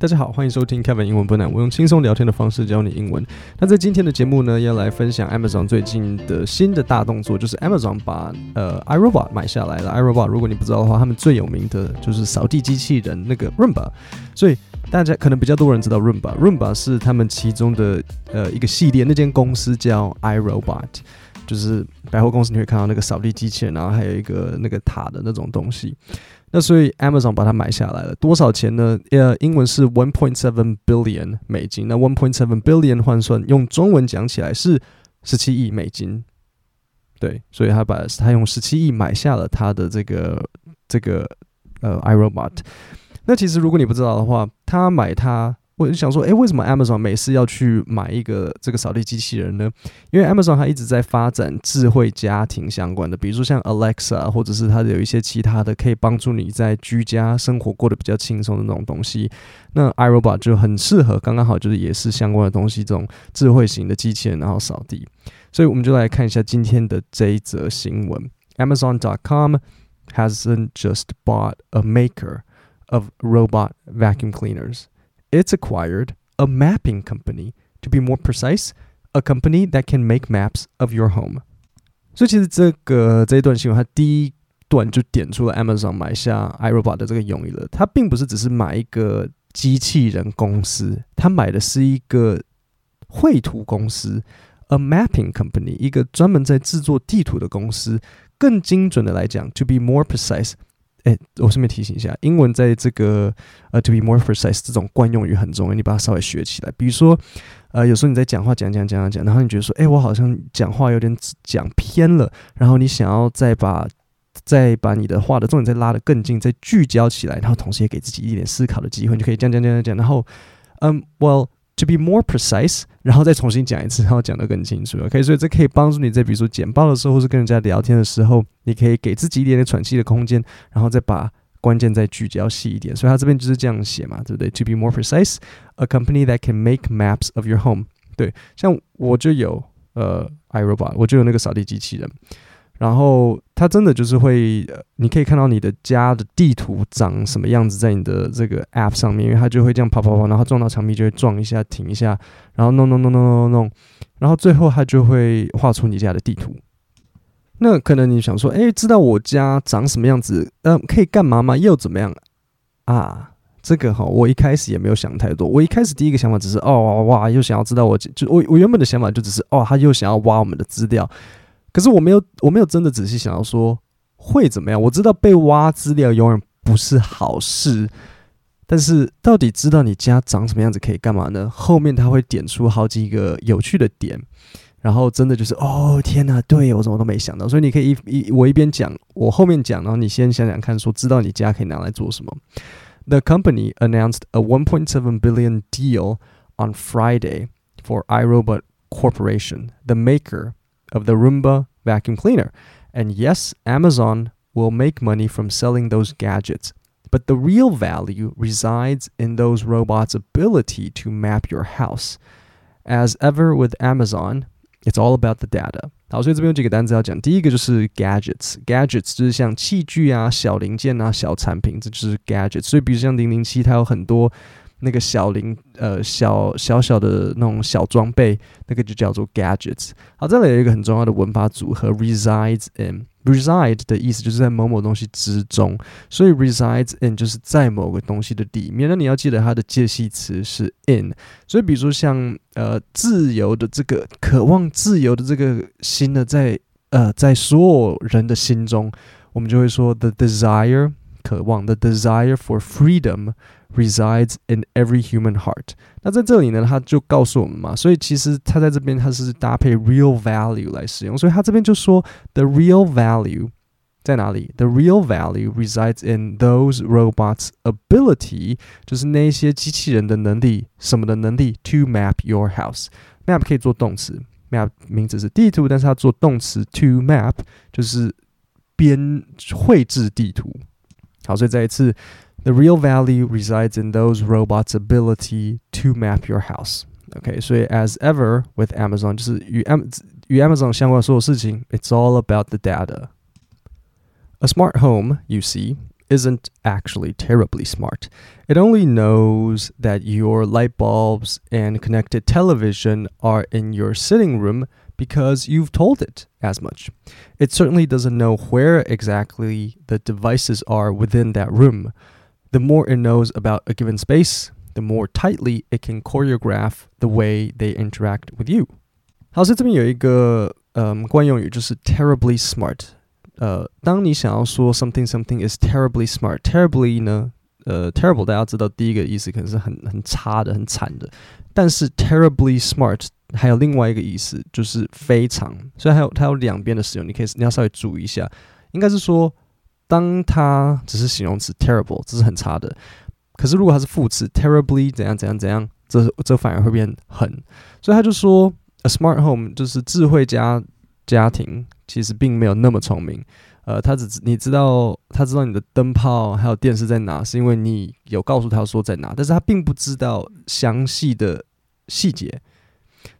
大家好，欢迎收听 Kevin 英文不难。我用轻松聊天的方式教你英文。那在今天的节目呢，要来分享 Amazon 最近的新的大动作，就是 Amazon 把呃 iRobot 买下来了。iRobot 如果你不知道的话，他们最有名的就是扫地机器人那个 Roomba，所以大家可能比较多人知道 Roomba。Roomba 是他们其中的呃一个系列，那间公司叫 iRobot，就是百货公司你会看到那个扫地机器人，然后还有一个那个塔的那种东西。那所以 Amazon 把它买下来了，多少钱呢？呃，英文是 one point seven billion 美金。那 one point seven billion 换算用中文讲起来是十七亿美金。对，所以他把他用十七亿买下了他的这个这个呃 iRobot。那其实如果你不知道的话，他买它。我就想说，诶，为什么 Amazon 每次要去买一个这个扫地机器人呢？因为 Amazon 它一直在发展智慧家庭相关的，比如说像 Alexa，或者是它有一些其他的可以帮助你在居家生活过得比较轻松的那种东西。那 iRobot 就很适合，刚刚好就是也是相关的东西，这种智慧型的机器人，然后扫地。所以我们就来看一下今天的这一则新闻：Amazon.com hasn't just bought a maker of robot vacuum cleaners. It's acquired a mapping company. To be more precise, a company that can make maps of your home. 所以其实这个这一段新闻，它第一段就点出了 Amazon 买下 iRobot 的这个用意了。它并不是只是买一个机器人公司，它买的是一个绘图公司，a mapping company，一个专门在制作地图的公司。更精准的来讲，to be more precise。 哎，我顺便提醒一下，英文在这个呃，to be more precise 这种惯用语很重要，你把它稍微学起来。比如说，呃，有时候你在讲话讲讲讲讲讲，然后你觉得说，哎，我好像讲话有点讲偏了，然后你想要再把再把你的话的重点再拉得更近，再聚焦起来，然后同时也给自己一点思考的机会，你就可以讲讲讲讲讲，然后，嗯，well。To be more precise，然后再重新讲一次，然后讲得更清楚。OK，所以这可以帮助你在比如说简报的时候，或是跟人家聊天的时候，你可以给自己一点点喘气的空间，然后再把关键再聚焦细一点。所以他这边就是这样写嘛，对不对？To be more precise，a company that can make maps of your home。对，像我就有呃，iRobot，我就有那个扫地机器人。然后它真的就是会，你可以看到你的家的地图长什么样子，在你的这个 App 上面，因为它就会这样跑跑跑，然后撞到墙壁就会撞一下，停一下，然后弄弄弄弄弄弄，然后最后它就会画出你家的地图。那可能你想说，哎，知道我家长什么样子，嗯、可以干嘛吗？又怎么样啊？这个哈，我一开始也没有想太多，我一开始第一个想法只是，哦哇，又想要知道我，就我我原本的想法就只是，哦，他又想要挖我们的资料。可是我没有，我没有真的仔细想要说会怎么样。我知道被挖资料永远不是好事，但是到底知道你家长什么样子可以干嘛呢？后面他会点出好几个有趣的点，然后真的就是哦天哪，对，我怎么都没想到。所以你可以一一我一边讲，我后面讲，然后你先想想看，说知道你家可以拿来做什么。The company announced a 1.7 billion deal on Friday for iRobot Corporation, the maker. of the Roomba vacuum cleaner. And yes, Amazon will make money from selling those gadgets. But the real value resides in those robots' ability to map your house. As ever with Amazon, it's all about the data. 好，所以这边有几个单词要讲。第一个就是 gadgets，gadgets 就是像器具啊、小零件啊、小产品，这就是 gadgets。所以，比如像零零七，它有很多。 那个小零呃小小小的那种小装备，那个就叫做 gadgets。好，这里有一个很重要的文法组合，resides in。reside 的意思就是在某某东西之中，所以 resides in 就是在某个东西的里面。那你要记得它的介系词是 in。所以比如说像呃自由的这个渴望自由的这个心呢，在呃在所有人的心中，我们就会说 the desire 渴望 the desire for freedom。Resides in every human heart。那在这里呢，他就告诉我们嘛，所以其实他在这边他是搭配 real value 来使用，所以他这边就说 the real value 在哪里？The real value resides in those robots' ability，就是那些机器人的能力，什么的能力？To map your house。Map 可以做动词，map 名词是地图，但是它做动词 to map 就是编绘制地图。 好，所以再一次。The real value resides in those robots' ability to map your house. Okay, 所以 as ever with Amazon，就是与 Am 与 Amazon 相关的所有事情，it's all about the data. A smart home, you see, isn't actually terribly smart. It only knows that your light bulbs and connected television are in your sitting room because you've told it as much. It certainly doesn't know where exactly the devices are within that room. The more it knows about a given space, the more tightly it can choreograph the way they interact with you. 好，所以这边有一个嗯惯用语，就是 terribly smart。呃，当你想要说 something something is terribly smart，terribly 呢，呃，terrible 大家知道第一个意思可能是很很差的、很惨的，但是 terribly smart 还有另外一个意思就是非常，所以还有它有两边的使用，你可以你要稍微注意一下，应该是说，当它只是形容词 terrible，这是很差的，可是如果它是副词 terribly 怎样怎样怎样，这这反而会变很，所以他就说 a smart home 就是智慧家家庭。其实并没有那么聪明，呃，他只你知道，他知道你的灯泡还有电视在哪，是因为你有告诉他说在哪，但是他并不知道详细的细节。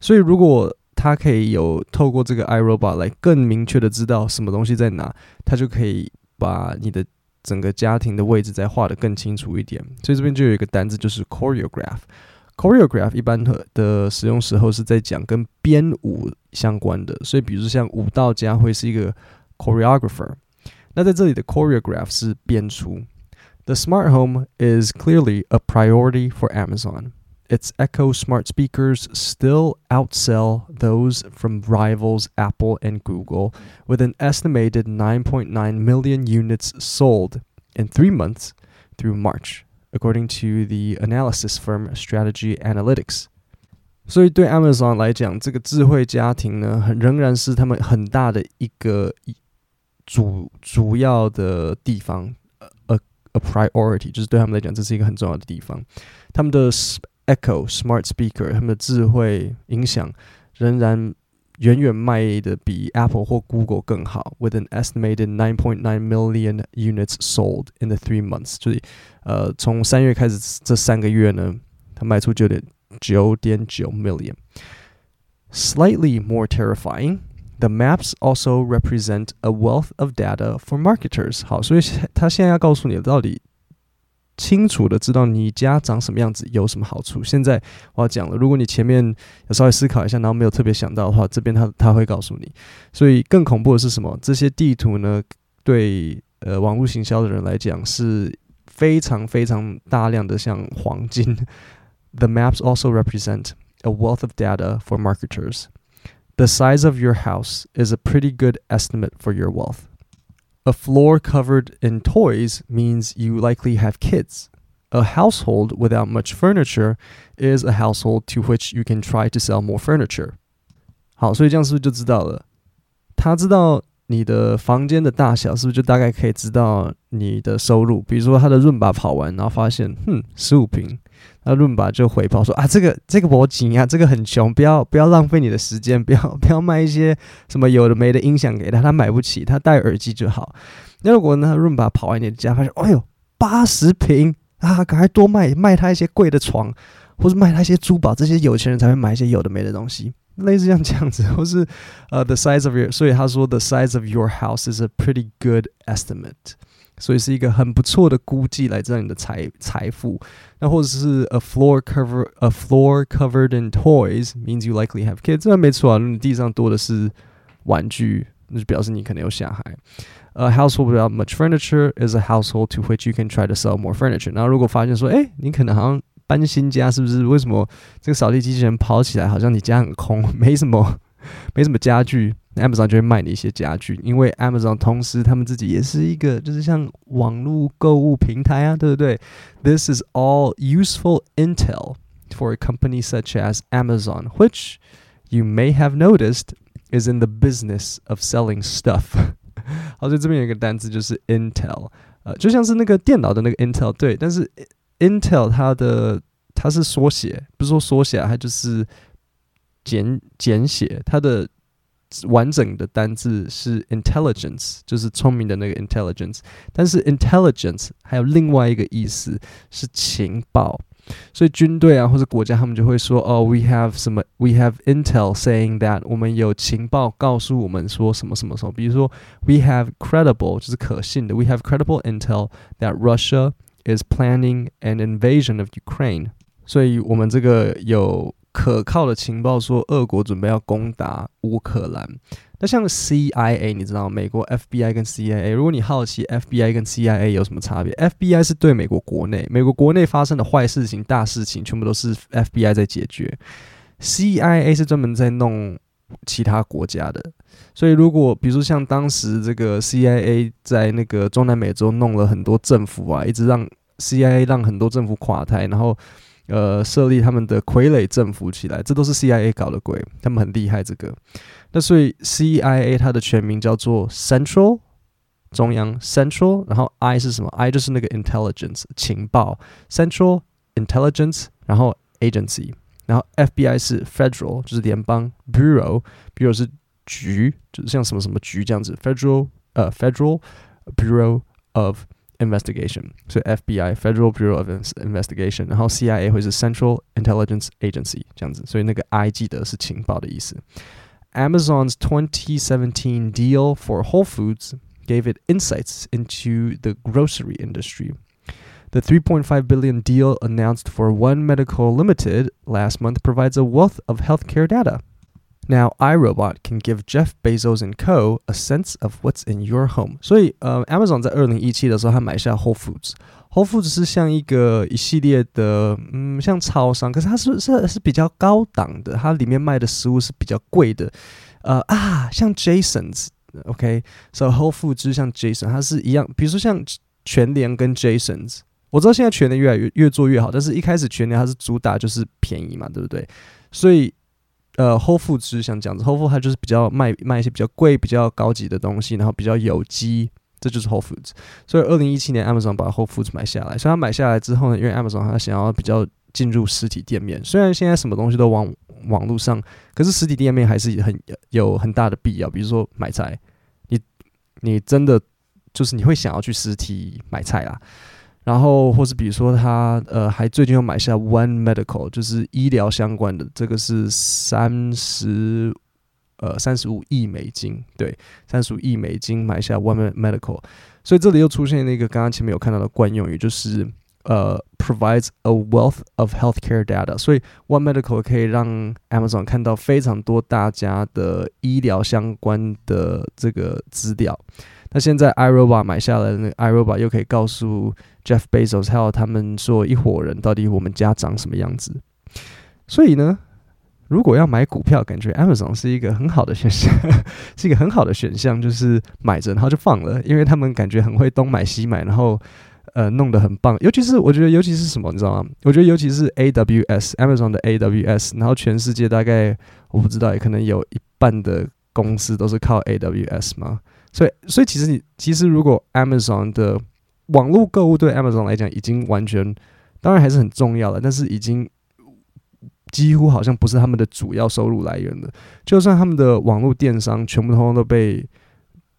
所以，如果他可以有透过这个 iRobot 来更明确的知道什么东西在哪，他就可以把你的整个家庭的位置再画得更清楚一点。所以这边就有一个单字，就是 choreograph。choreograph 一般的的使用时候是在讲跟编舞相关的，所以比如说像舞蹈家会是一个 choreographer。那在这里的 choreograph 是编出。The smart home is clearly a priority for Amazon. Its Echo smart speakers still outsell those from rivals Apple and Google, with an estimated 9.9 million units sold in three months through March. According to the analysis firm Strategy Analytics，所以对 Amazon 来讲，这个智慧家庭呢，很仍然是他们很大的一个主主要的地方，a a priority，就是对他们来讲，这是一个很重要的地方。他们的 Echo Smart Speaker，他们的智慧音响仍然。远远卖的比 Apple 或 Google 更好，with an estimated 9.9 million units sold in the three months。就是，呃，从三月开始这三个月呢，它卖出九点九点九 million。Slightly more terrifying, the maps also represent a wealth of data for marketers。好，所以他现在要告诉你到底。 清楚的知道你家长什么样子有什么好处。现在我要讲了，如果你前面有稍微思考一下，然后没有特别想到的话，这边他他会告诉你。所以更恐怖的是什么？这些地图呢，对呃网络行销的人来讲是非常非常大量的像黄金。The maps also represent a wealth of data for marketers. The size of your house is a pretty good estimate for your wealth. A floor covered in toys means you likely have kids. A household without much furniture is a household to which you can try to sell more furniture. 好，所以这样是不是就知道了？他知道你的房间的大小，是不是就大概可以知道你的收入？比如说他的润吧跑完，然后发现，哼，十五坪。 那润吧就回报说啊，这个这个不紧啊，这个很穷，不要不要浪费你的时间，不要不要卖一些什么有的没的音响给他，他买不起，他戴耳机就好。那如果呢，润吧跑完你的家，发现哎呦八十平啊，赶快多卖卖他一些贵的床，或是卖他一些珠宝，这些有钱人才会买一些有的没的东西，类似像这样子，或是呃、the size of your，所以他说 the size of your house is a pretty good estimate。所以是一个很不错的估计，来知道你的财财富。那或者是 a floor cover a floor covered in toys means you likely have kids。这没错啊，你地上多的是玩具，那就表示你可能有小孩。A household without much furniture is a household to which you can try to sell more furniture。然后如果发现说，哎，你可能好像搬新家，是不是？为什么这个扫地机器人跑起来好像你家很空，没什么，没什么家具 ？Amazon 就会卖你一些家具，因为 Amazon 同时他们自己也是一个，就是像网络购物平台啊，对不对？This is all useful intel for a company such as Amazon, which you may have noticed is in the business of selling stuff。好，所以这边有一个单词就是 intel，呃，就像是那个电脑的那个 Intel，对，但是 Intel 它的它是缩写，不是说缩写，它就是简简写，它的。 完整的单字是 intelligence，就是聪明的那个 intelligence。但是 intelligence 还有另外一个意思是情报。 所以军队啊或者国家他们就会说哦，we have 什么，we have intel saying that 我们有情报告诉我们说什么什么什么，比如说 we have credible 就是可信的，we have credible intel that Russia is planning an invasion of Ukraine，所以我们这个有 可靠的情报说俄国准备要攻打乌克兰。那像 CIA，你知道美国 FBI 跟 CIA，如果你好奇 FBI 跟 CIA 有什么差别，FBI 是对美国国内，美国国内发生的坏事情、大事情，全部都是 FBI 在解决。CIA 是专门在弄其他国家的，所以如果比如说像当时这个 CIA 在那个中南美洲弄了很多政府啊，一直让 CIA 让很多政府垮台，然后呃设立他们的傀儡政府起来，这都是 CIA 搞的鬼，他们很厉害这个。那所以 CIA 它的全名叫做 Central 中央 Central，然后 I 是什么？I 就是那个 Intelligence 情报 Central Intelligence，然后 Agency，然后 FBI 是 Federal 就是联邦 Bureau，Bureau 是局，就是像什么什么局这样子 Federal 呃 Federal Bureau of Investigation，所以 FBI Federal Bureau of Investigation，然后 CIA 会是 Central Intelligence Agency 这样子，所以那个 I 记得是情报的意思。Amazon's 2017 deal for Whole Foods gave it insights into the grocery industry. The 3.5 billion deal announced for One Medical Limited last month provides a wealth of healthcare data. Now, iRobot can give Jeff Bezos and co. a sense of what's in your home. 所以，呃，Amazon 在二零一七的时候，他买下 Whole Foods。Whole Foods 是像一个一系列的，嗯，像超商，可是它是是是比较高档的，它里面卖的食物是比较贵的。呃啊，像 Jasons，OK，So Whole Foods 就像 Jason，它是一样，比如说像全联跟 Jasons，我知道现在全联越来越越做越好，但是一开始全联它是主打就是便宜嘛，对不对？所以。呃，Whole Foods 像这样子，Whole Foods 它就是比较卖卖一些比较贵、比较高级的东西，然后比较有机，这就是 Whole Foods。所以，二零一七年 Amazon 把 Whole Foods 买下来，所以它买下来之后呢，因为 Amazon 它想要比较进入实体店面，虽然现在什么东西都往网络上，可是实体店面还是很有很大的必要。比如说买菜，你你真的就是你会想要去实体买菜啦。然后，或是比如说他呃，还最近又买下 One Medical，就是医疗相关的，这个是三十呃三十五亿美金，对，三十五亿美金买下 One Medical，所以这里又出现了一个刚刚前面有看到的惯用语，就是呃 provides a wealth of healthcare data，所以 One Medical 可以让 Amazon 看到非常多大家的医疗相关的这个资料。那现在 iRobot 买下来的那个 iRobot 又可以告诉 Jeff Bezos 还有他们说一伙人到底我们家长什么样子。所以呢，如果要买股票，感觉 Amazon 是一个很好的选项，是一个很好的选项，就是买着然后就放了，因为他们感觉很会东买西买，然后呃弄得很棒。尤其是我觉得，尤其是什么，你知道吗？我觉得尤其是 AWS Amazon 的 AWS，然后全世界大概我不知道，也可能有一半的公司都是靠 AWS 嘛。所以，所以其实你其实如果 Amazon 的网络购物对 Amazon 来讲已经完全，当然还是很重要的，但是已经几乎好像不是他们的主要收入来源了。就算他们的网络电商全部通通都被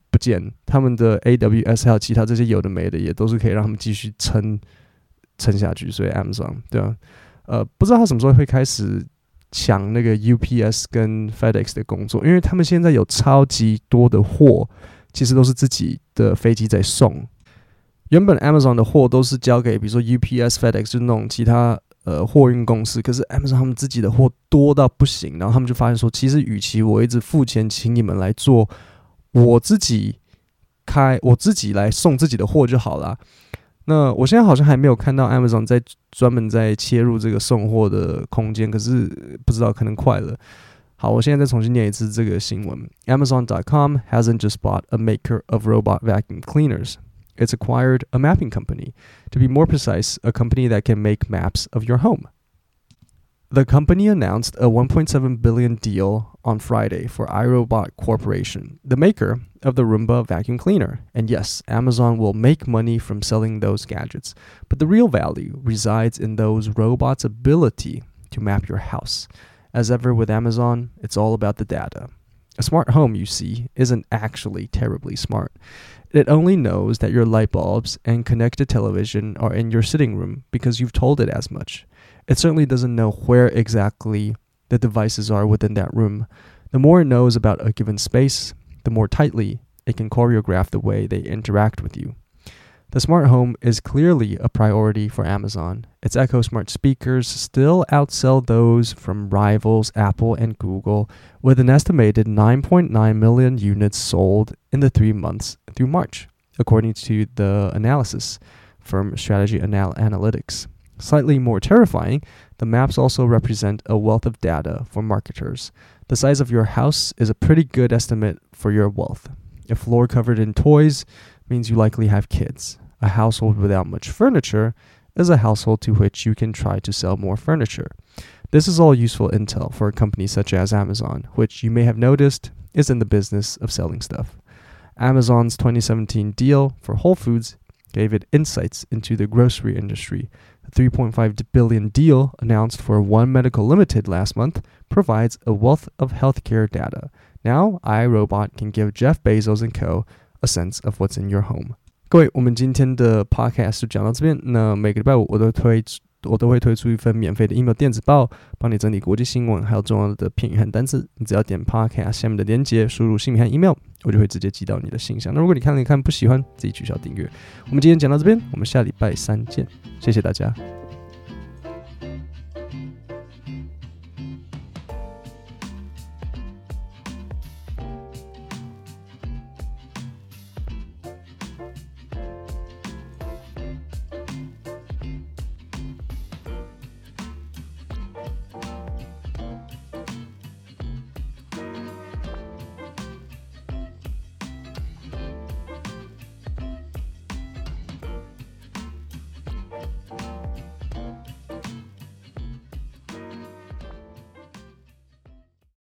不见，他们的 AWS 还有其他这些有的没的，也都是可以让他们继续撑撑下去。所以 Amazon 对啊，呃，不知道他什么时候会开始。抢那个 UPS 跟 FedEx 的工作，因为他们现在有超级多的货，其实都是自己的飞机在送。原本 Amazon 的货都是交给比如说 UPS、FedEx 就那种其他呃货运公司，可是 Amazon 他们自己的货多到不行，然后他们就发现说，其实与其我一直付钱请你们来做，我自己开，我自己来送自己的货就好了。那我现在好像还没有看到 Amazon 在专门在切入这个送货的空间，可是不知道可能快了。好，我现在再重新念一次这个新闻：Amazon.com hasn't just bought a maker of robot vacuum cleaners; it's acquired a mapping company. To be more precise, a company that can make maps of your home. The company announced a 1.7 billion deal on Friday for iRobot Corporation, the maker of the Roomba vacuum cleaner. And yes, Amazon will make money from selling those gadgets, but the real value resides in those robots' ability to map your house. As ever with Amazon, it's all about the data. A smart home, you see, isn't actually terribly smart. It only knows that your light bulbs and connected television are in your sitting room because you've told it as much. it certainly doesn't know where exactly the devices are within that room. The more it knows about a given space, the more tightly it can choreograph the way they interact with you. The smart home is clearly a priority for Amazon. Its Echo Smart speakers still outsell those from rivals Apple and Google, with an estimated 9.9 million units sold in the three months through March, according to the analysis from Strategy Anal- Analytics. Slightly more terrifying, the maps also represent a wealth of data for marketers. The size of your house is a pretty good estimate for your wealth. A floor covered in toys means you likely have kids. A household without much furniture is a household to which you can try to sell more furniture. This is all useful intel for a company such as Amazon, which you may have noticed is in the business of selling stuff. Amazon's 2017 deal for Whole Foods gave it insights into the grocery industry. The 3.5 billion deal announced for One Medical Limited last month provides a wealth of healthcare data. Now, iRobot can give Jeff Bezos and co a sense of what's in your home. 各位，我们今天的 podcast 就讲到这边。那每个礼拜五我都推， 我都会推出一份免费的 email 电子报，帮你整理国际新闻，还有重要的片语和单词。你只要点 podcast 下面的链接，输入姓名和 email，我就会直接寄到你的信箱。那如果你看了一看不喜欢，自己取消订阅。我们今天讲到这边，我们下礼拜三见，谢谢大家。